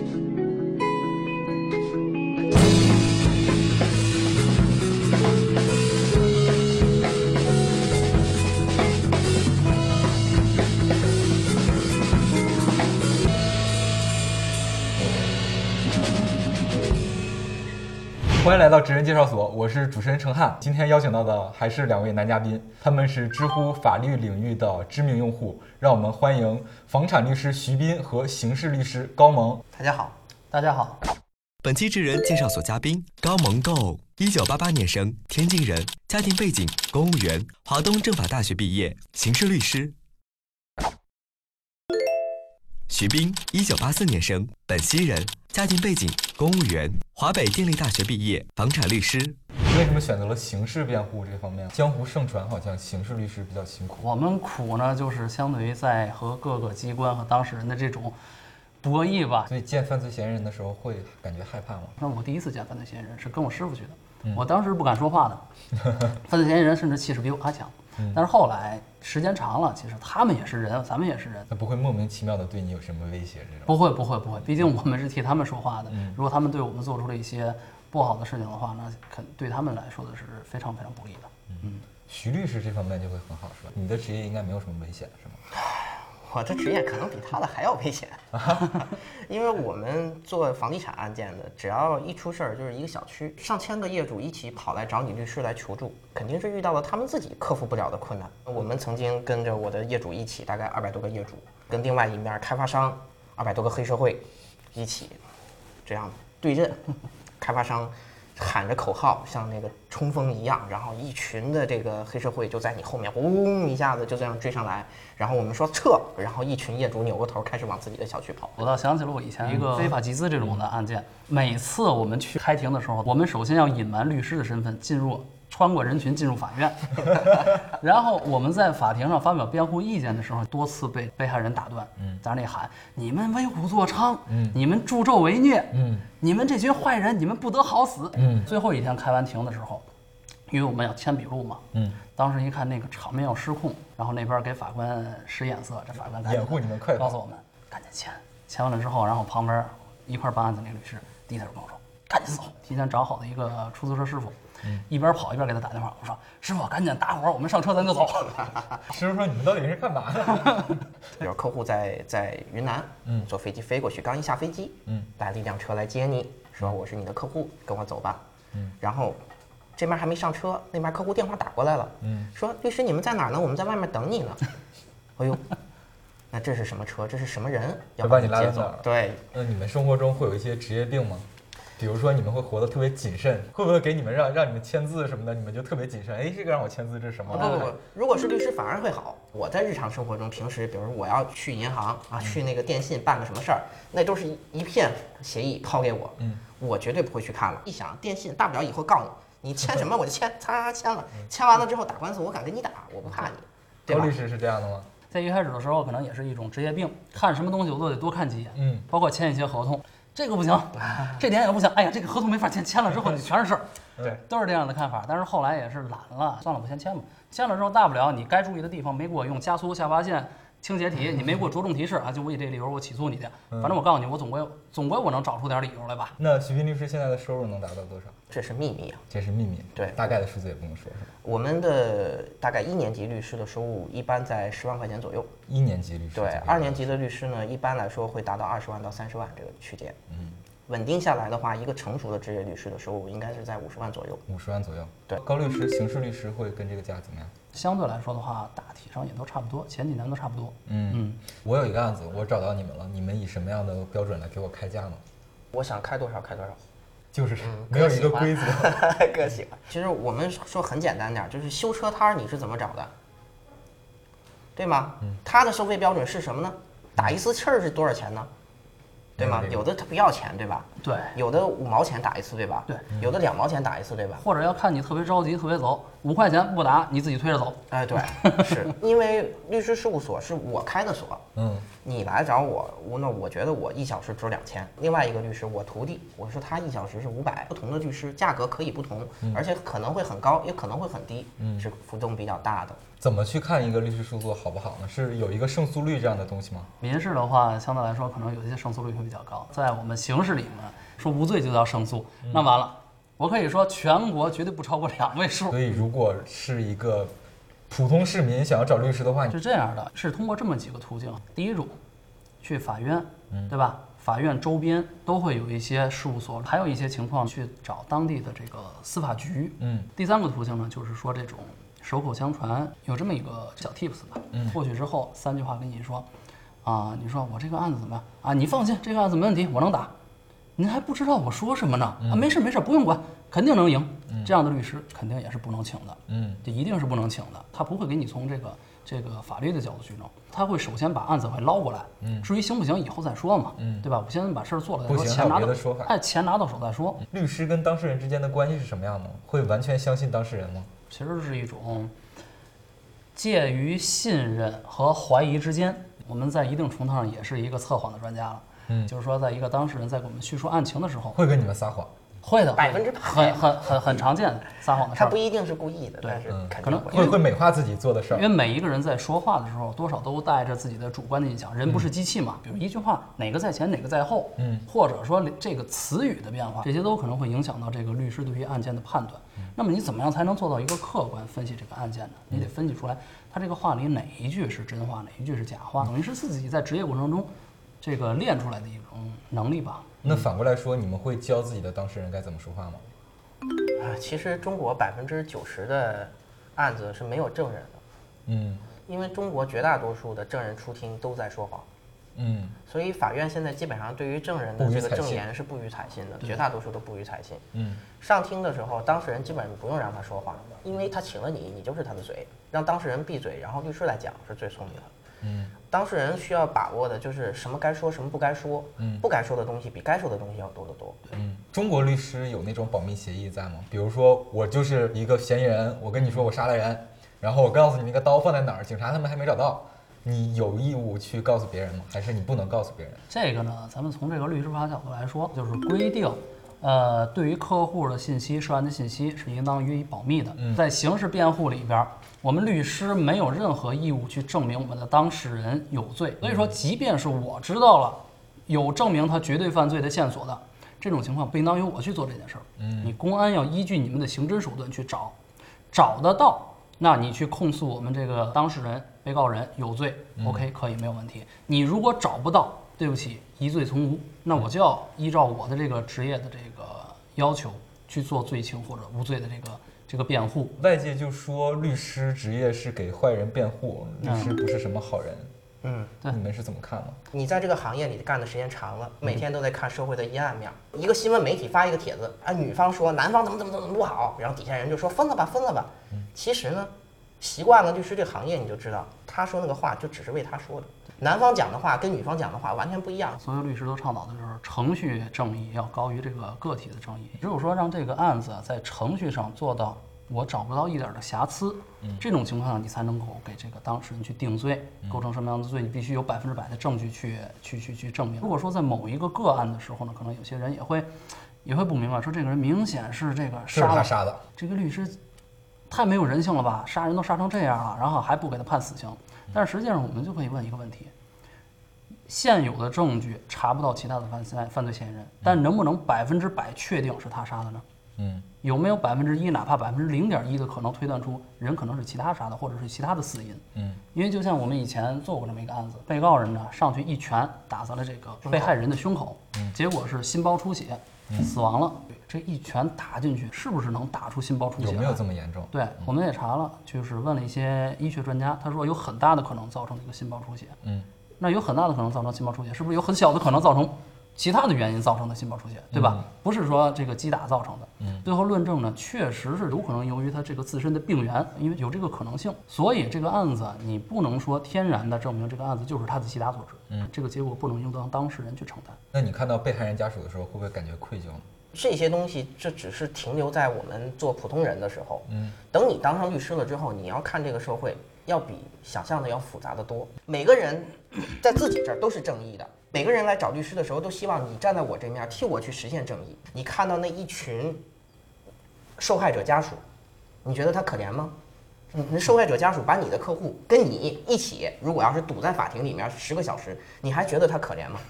thank you 欢迎来到职人介绍所，我是主持人程汉。今天邀请到的还是两位男嘉宾，他们是知乎法律领域的知名用户。让我们欢迎房产律师徐斌和刑事律师高萌。大家好，大家好。本期职人介绍所嘉宾高萌 Go，一九八八年生，天津人，家庭背景公务员，华东政法大学毕业，刑事律师。徐斌，一九八四年生，本溪人，家庭背景公务员，华北电力大学毕业，房产律师。为什么选择了刑事辩护这方面？江湖盛传好像刑事律师比较辛苦。我们苦呢，就是相对于在和各个机关和当事人的这种博弈吧。所以见犯罪嫌疑人的时候会感觉害怕吗？那我第一次见犯罪嫌疑人是跟我师傅去的，我当时不敢说话的，犯罪嫌疑人甚至气势比我还强。但是后来时间长了，其实他们也是人，咱们也是人，那不会莫名其妙的对你有什么威胁这种？不会不会不会，毕竟我们是替他们说话的。如果他们对我们做出了一些不好的事情的话，那肯对他们来说的是非常非常不利的。嗯，徐律师这方面就会很好，是吧？你的职业应该没有什么危险，是吗？我的职业可能比他的还要危险，因为我们做房地产案件的，只要一出事儿，就是一个小区上千个业主一起跑来找你律师来求助，肯定是遇到了他们自己克服不了的困难。我们曾经跟着我的业主一起，大概二百多个业主，跟另外一面开发商二百多个黑社会一起这样对阵，开发商。喊着口号，像那个冲锋一样，然后一群的这个黑社会就在你后面，嗡一下子就这样追上来，然后我们说撤，然后一群业主扭过头开始往自己的小区跑。我倒想起了我以前一个非法集资这种的案件，每次我们去开庭的时候，我们首先要隐瞒律师的身份进入。穿过人群进入法院，然后我们在法庭上发表辩护意见的时候，多次被被害人打断，在那喊：“你们为虎作伥，你们助纣为虐，你们这群坏人，你们不得好死。”最后一天开完庭的时候，因为我们要签笔录嘛，当时一看那个场面要失控，然后那边给法官使眼色，这法官掩护你们，快告诉我们赶紧签，签完了之后，然后旁边一块办案的那个律师低头跟我说：“赶紧走，提前找好的一个出租车师傅。”一边跑一边给他打电话，我说：“师傅，赶紧打火，我们上车，咱就走。”师傅说：“你们到底是干嘛的？” 有客户在在云南，嗯，坐飞机飞过去，刚一下飞机，嗯，来了一辆车来接你，说：“我是你的客户，跟我走吧。”嗯，然后这边还没上车，那边客户电话打过来了，嗯，说：“律师，你们在哪儿呢？我们在外面等你呢。” 哎呦，那这是什么车？这是什么人要把你接走？对，那你们生活中会有一些职业病吗？比如说你们会活得特别谨慎，会不会给你们让让你们签字什么的，你们就特别谨慎？哎，这个让我签字，这是什么？不不不，如果是律师反而会好。我在日常生活中，平时比如说我要去银行啊，去那个电信办个什么事儿，那都是一片协议抛给我，嗯，我绝对不会去看了。一想电信大不了以后告你，你签什么我就签，擦擦签了，签完了之后打官司我敢跟你打，我不怕你。高律师是这样的吗？在一开始的时候，可能也是一种职业病，看什么东西我都得多看几眼，嗯，包括签一些合同。这个不行，这点也不行。哎呀，这个合同没法签，签了之后 就全是事儿。对，都是这样的看法。但是后来也是懒了，算了，我先签吧。签了之后，大不了你该注意的地方没给我用加粗下划线。倾斜体，你没给我着重提示啊？就我以这理由，我起诉你去。反正我告诉你，我总归总归我能找出点理由来吧。那徐斌律师现在的收入能达到多少？这是秘密啊，这是秘密。对，大概的数字也不能说，是吧？我们的大概一年级律师的收入一般在十万块钱左右。一年级律师。对，二年级的律师呢，一般来说会达到二十万到三十万这个区间。嗯。稳定下来的话，一个成熟的职业律师的收入应该是在五十万左右。五十万左右，对。高律师、刑事律师会跟这个价怎么样？相对来说的话，大体上也都差不多，前几年都差不多。嗯嗯。我有一个案子，我找到你们了，你们以什么样的标准来给我开价呢？我想开多少开多少，就是没有一个规则，个性。其实我们说很简单点，就是修车摊儿你是怎么找的？对吗？嗯。他的收费标准是什么呢？打一次气儿是多少钱呢？对吗？有的他不要钱，对吧？对。有的五毛钱打一次，对吧？对。有的两毛钱打一次，对吧？或者要看你特别着急、特别走，五块钱不打，你自己推着走。哎，对，是 因为律师事务所是我开的所，嗯，你来找我，我那我觉得我一小时值两千。另外一个律师，我徒弟，我说他一小时是五百。不同的律师价格可以不同，而且可能会很高，也可能会很低，嗯是浮动比较大的。怎么去看一个律师事务所好不好呢？是有一个胜诉率这样的东西吗？民事的话，相对来说可能有一些胜诉率会比较高。在我们刑事里面，说无罪就叫胜诉，那完了，我可以说全国绝对不超过两位数。所以如果是一个普通市民想要找律师的话，是这样的，是通过这么几个途径。第一种，去法院，对吧？法院周边都会有一些事务所，还有一些情况去找当地的这个司法局。嗯，第三个途径呢，就是说这种手口相传，有这么一个小 tips 吧。嗯过去之后三句话跟你说，啊，你说我这个案子怎么样啊？你放心，这个案子没问题，我能打。您还不知道我说什么呢？啊，没事没事，不用管，肯定能赢。这样的律师肯定也是不能请的。嗯，这一定是不能请的，他不会给你从这个这个法律的角度去弄，他会首先把案子会捞过来，嗯，至于行不行以后再说嘛，嗯，对吧？我先把事儿做了再说，钱拿到哎，钱拿到手再说，律师跟当事人之间的关系是什么样的？会完全相信当事人吗？其实是一种介于信任和怀疑之间。我们在一定程度上也是一个测谎的专家了，嗯就是说，在一个当事人在给我们叙述案情的时候，会跟你们撒谎？会的，百分之百很很很很常见撒谎的事儿他不。一定是故意的，对可能会。会会美化自己做的事儿因为？每一个人在说话的时候，多少都带着自己的主观的印象。人不是机器嘛，比如一句话哪个在前，哪个在后，嗯，或者说这个词语的变化，这些都可能会影响到这个律师对于案件的判断。那么你怎么样才能做到一个客观分析这个案件呢？你得分析出来，他这个话里哪一句是真话，哪一句是假话，等于是自己在职业过程中这个练出来的一种能力吧。那反过来说，你们会教自己的当事人该怎么说话吗？啊，其实中国百分之九十的案子是没有证人的，嗯因为中国绝大多数的证人出庭都在说谎，嗯所以法院现在基本上对于证人的这个证言是不予采信的，绝大多数都不予采信。嗯上庭的时候，当事人基本上不用让他说话，因为他请了你，你就是他的嘴，让当事人闭嘴，然后律师来讲是最聪明的。嗯当事人需要把握的就是什么该说，什么不该说，嗯不该说的东西比该说的东西要多得多。嗯。中国律师有那种保密协议在吗？比如说，我就是一个嫌疑人，我跟你说我杀了人，然后我告诉你那个刀放在哪儿，警察他们还没找到，你有义务去告诉别人吗？还是你不能告诉别人？这个呢，咱们从这个律师法角度来说，就是规定，呃，对于客户的信息、涉案的信息是应当予以保密的。在刑事辩护里边，我们律师没有任何义务去证明我们的当事人有罪。所以说，即便是我知道了有证明他绝对犯罪的线索的这种情况，不应当由我去做这件事儿。嗯，你公安要依据你们的刑侦手段去找，找得到。那你去控诉我们这个当事人、被告人有罪，OK，可以没有问题。你如果找不到，对不起，疑罪从无，那我就要依照我的这个职业的这个要求去做罪轻或者无罪的这个这个辩护。外界就说律师职业是给坏人辩护，律嗯师不是什么好人。嗯，对你们是怎么看呢？你在这个行业里干的时间长了，每天都在看社会的阴暗面。一个新闻媒体发一个帖子，啊，女方说男方怎么怎么怎么不好，然后底下人就说分了吧，分了吧。其实呢，习惯了律师这个行业，你就知道，他说那个话就只是为他说的。男方讲的话跟女方讲的话完全不一样。所有律师都倡导的就是程序正义要高于这个个体的正义。如果说让这个案子在程序上做到我找不到一点儿的瑕疵，这种情况下你才能够给这个当事人去定罪，构成什么样的罪，你必须有百分之百的证据去去去去证明。如果说在某一个个案的时候呢，可能有些人也会也会不明白，说这个人明显是这个杀了杀的。这个律师太没有人性了吧？杀人都杀成这样了，然后还不给他判死刑。但是实际上，我们就可以问一个问题：现有的证据查不到其他的犯罪犯罪嫌疑人，但能不能百分之百确定是他杀的呢？嗯有没有百分之一，哪怕百分之零点一的可能推断出人可能是其他杀的，或者是其他的死因？嗯因为就像我们以前做过这么一个案子，被告人呢上去一拳打在了这个被害人的胸口，结果是心包出血，死亡了。这一拳打进去，是不是能打出心包出血？有没有这么严重？对，我们也查了，就是问了一些医学专家，他说有很大的可能造成这个心包出血。嗯，那有很大的可能造成心包出血，是不是有很小的可能造成其他的原因造成的心包出血，对吧？不是说这个击打造成的。嗯，最后论证呢，确实是有可能由于他这个自身的病源，因为有这个可能性，所以这个案子你不能说天然的证明这个案子就是他的其他所致。嗯，这个结果不能应当当事人去承担。那你看到被害人家属的时候，会不会感觉愧疚呢？这些东西这只是停留在我们做普通人的时候。嗯，等你当上律师了之后，你要看这个社会，要比想象的要复杂的多。每个人在自己这儿都是正义的，每个人来找律师的时候都希望你站在我这面，替我去实现正义。你看到那一群受害者家属，你觉得他可怜吗？你那受害者家属把你的客户跟你一起，如果要是堵在法庭里面十个小时，你还觉得他可怜吗？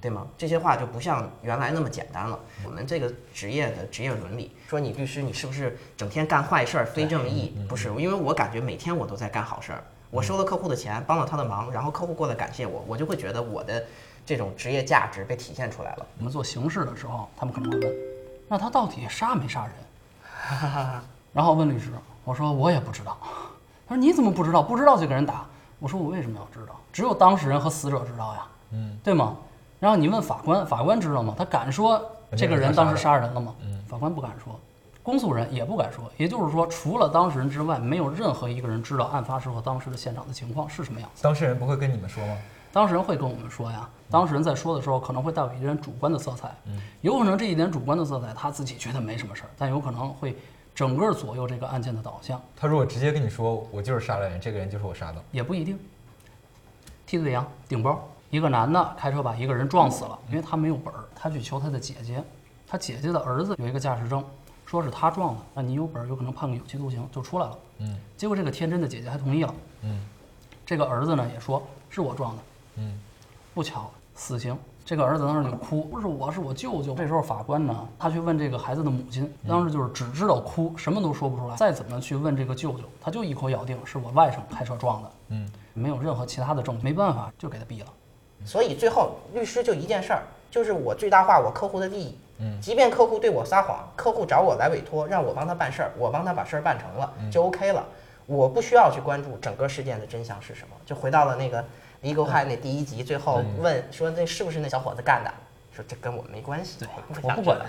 对吗？这些话就不像原来那么简单了。我们这个职业的职业伦理，说你律师你是不是整天干坏事儿、非正义？不是，因为我感觉每天我都在干好事儿。我收了客户的钱，帮了他的忙，然后客户过来感谢我，我就会觉得我的这种职业价值被体现出来了。我们做刑事的时候，他们可能会问，那他到底杀没杀人？然后问律师，我说我也不知道。他说你怎么不知道？不知道就给人打。我说我为什么要知道？只有当事人和死者知道呀，嗯，对吗？然后你问法官，法官知道吗？他敢说这个人当时杀人了吗？法官不敢说，公诉人也不敢说。也就是说，除了当事人之外，没有任何一个人知道案发时候当时的现场的情况是什么样子。当事人不会跟你们说吗？当事人会跟我们说呀。当事人在说的时候，可能会带有一点主观的色彩，有可能这一点主观的色彩他自己觉得没什么事儿，但有可能会整个左右这个案件的导向。他如果直接跟你说我就是杀了人，这个人就是我杀的，也不一定。替子羊顶包，一个男的开车把一个人撞死了，因为他没有本儿，他去求他的姐姐，他姐姐的儿子有一个驾驶证，说是他撞的，那你有本儿，有可能判个有期徒刑就出来了。嗯，结果这个天真的姐姐还同意了。嗯，这个儿子呢也说是我撞的。嗯，不巧死刑。这个儿子当时就哭，不是我，是我舅舅。这时候法官呢，他去问这个孩子的母亲，当时就是只知道哭，什么都说不出来。再怎么去问这个舅舅，他就一口咬定是我外甥开车撞的。嗯，没有任何其他的证据，没办法就给他毙了。所以最后律师就一件事儿，就是我最大化我客户的利益。嗯，即便客户对我撒谎，客户找我来委托，让我帮他办事儿，我帮他把事儿办成了，就 OK 了。我不需要去关注整个事件的真相是什么，就回到了那个。Legal High 那第一集最后问说那是不是那小伙子干的？说这跟我没关系，对，我不管。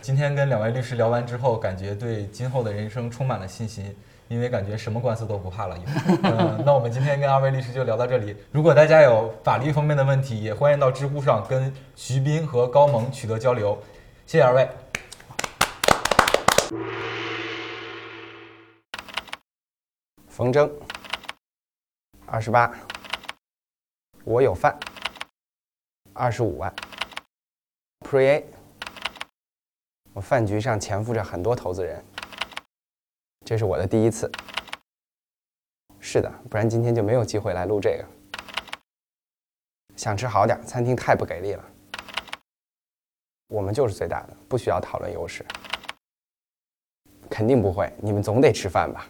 今天跟两位律师聊完之后，感觉对今后的人生充满了信心，因为感觉什么官司都不怕了。嗯，那我们今天跟二位律师就聊到这里。如果大家有法律方面的问题，也欢迎到知乎上跟徐斌和高萌取得交流。谢谢二位。冯征，二十八。我有饭，二十五万。Pre-A，我饭局上潜伏着很多投资人，这是我的第一次。是的，不然今天就没有机会来录这个。想吃好点，餐厅太不给力了。我们就是最大的，不需要讨论优势。肯定不会，你们总得吃饭吧？